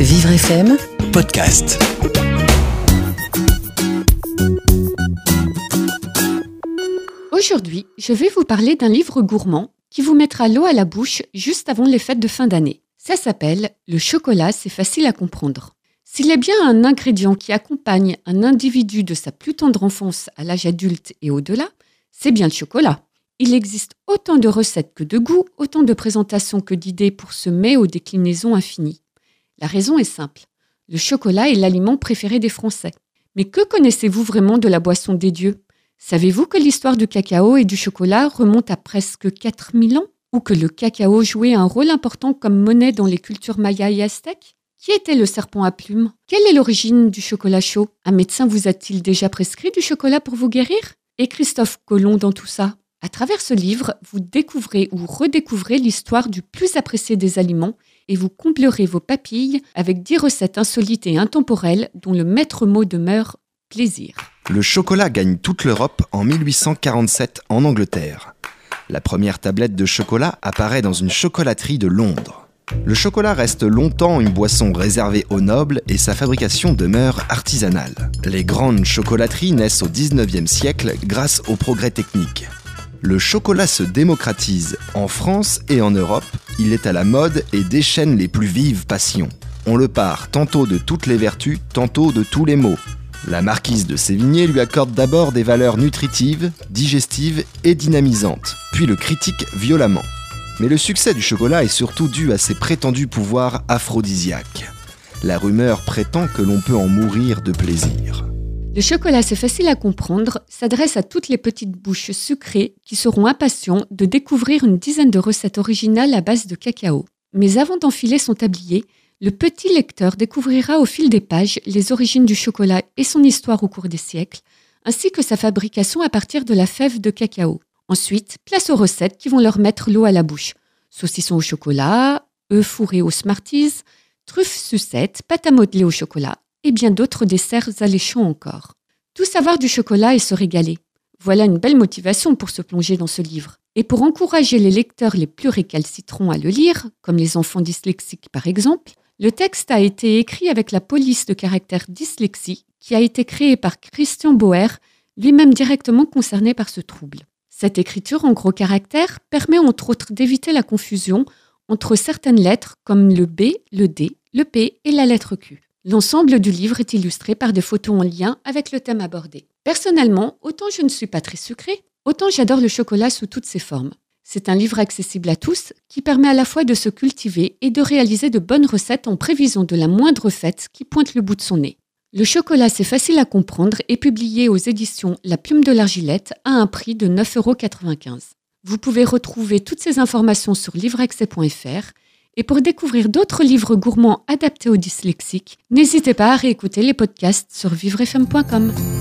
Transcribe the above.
Vivre FM podcast. Aujourd'hui, je vais vous parler d'un livre gourmand qui vous mettra l'eau à la bouche juste avant les fêtes de fin d'année. Ça s'appelle Le chocolat, c'est facile à comprendre. S'il est bien un ingrédient qui accompagne un individu de sa plus tendre enfance à l'âge adulte et au-delà, c'est bien le chocolat. Il existe autant de recettes que de goûts, autant de présentations que d'idées pour ce mets aux déclinaisons infinies. La raison est simple. Le chocolat est l'aliment préféré des Français. Mais que connaissez-vous vraiment de la boisson des dieux? Savez-vous que l'histoire du cacao et du chocolat remonte à presque 4000 ans? Ou que le cacao jouait un rôle important comme monnaie dans les cultures mayas et aztèques? Qui était le serpent à plumes? Quelle est l'origine du chocolat chaud? Un médecin vous a-t-il déjà prescrit du chocolat pour vous guérir? Et Christophe Colomb dans tout ça? À travers ce livre, vous découvrez ou redécouvrez l'histoire du plus apprécié des aliments et vous comblerez vos papilles avec 10 recettes insolites et intemporelles dont le maître mot demeure plaisir. Le chocolat gagne toute l'Europe en 1847 en Angleterre. La première tablette de chocolat apparaît dans une chocolaterie de Londres. Le chocolat reste longtemps une boisson réservée aux nobles et sa fabrication demeure artisanale. Les grandes chocolateries naissent au 19e siècle grâce au progrès technique. Le chocolat se démocratise en France et en Europe, il est à la mode et déchaîne les plus vives passions. On le part tantôt de toutes les vertus, tantôt de tous les maux. La marquise de Sévigné lui accorde d'abord des valeurs nutritives, digestives et dynamisantes, puis le critique violemment. Mais le succès du chocolat est surtout dû à ses prétendus pouvoirs aphrodisiaques. La rumeur prétend que l'on peut en mourir de plaisir. Le chocolat, c'est facile à comprendre, s'adresse à toutes les petites bouches sucrées qui seront impatients de découvrir une dizaine de recettes originales à base de cacao. Mais avant d'enfiler son tablier, le petit lecteur découvrira au fil des pages les origines du chocolat et son histoire au cours des siècles, ainsi que sa fabrication à partir de la fève de cacao. Ensuite, place aux recettes qui vont leur mettre l'eau à la bouche. Saucisson au chocolat, œufs fourrés aux Smarties, truffes sucettes, pâte à modeler au chocolat et bien d'autres desserts alléchants encore. Tout savoir du chocolat et se régaler. Voilà une belle motivation pour se plonger dans ce livre. Et pour encourager les lecteurs les plus récalcitrants à le lire, comme les enfants dyslexiques par exemple, le texte a été écrit avec la police de caractère dyslexie qui a été créée par Christian Boer, lui-même directement concerné par ce trouble. Cette écriture en gros caractères permet entre autres d'éviter la confusion entre certaines lettres comme le B, le D, le P et la lettre Q. L'ensemble du livre est illustré par des photos en lien avec le thème abordé. Personnellement, autant je ne suis pas très sucrée, autant j'adore le chocolat sous toutes ses formes. C'est un livre accessible à tous qui permet à la fois de se cultiver et de réaliser de bonnes recettes en prévision de la moindre fête qui pointe le bout de son nez. Le chocolat, c'est facile à comprendre et publié aux éditions La Plume de l'Argilette à un prix de 9,95€. Vous pouvez retrouver toutes ces informations sur livreaccès.fr et pour découvrir d'autres livres gourmands adaptés aux dyslexiques, n'hésitez pas à réécouter les podcasts sur vivrefm.com.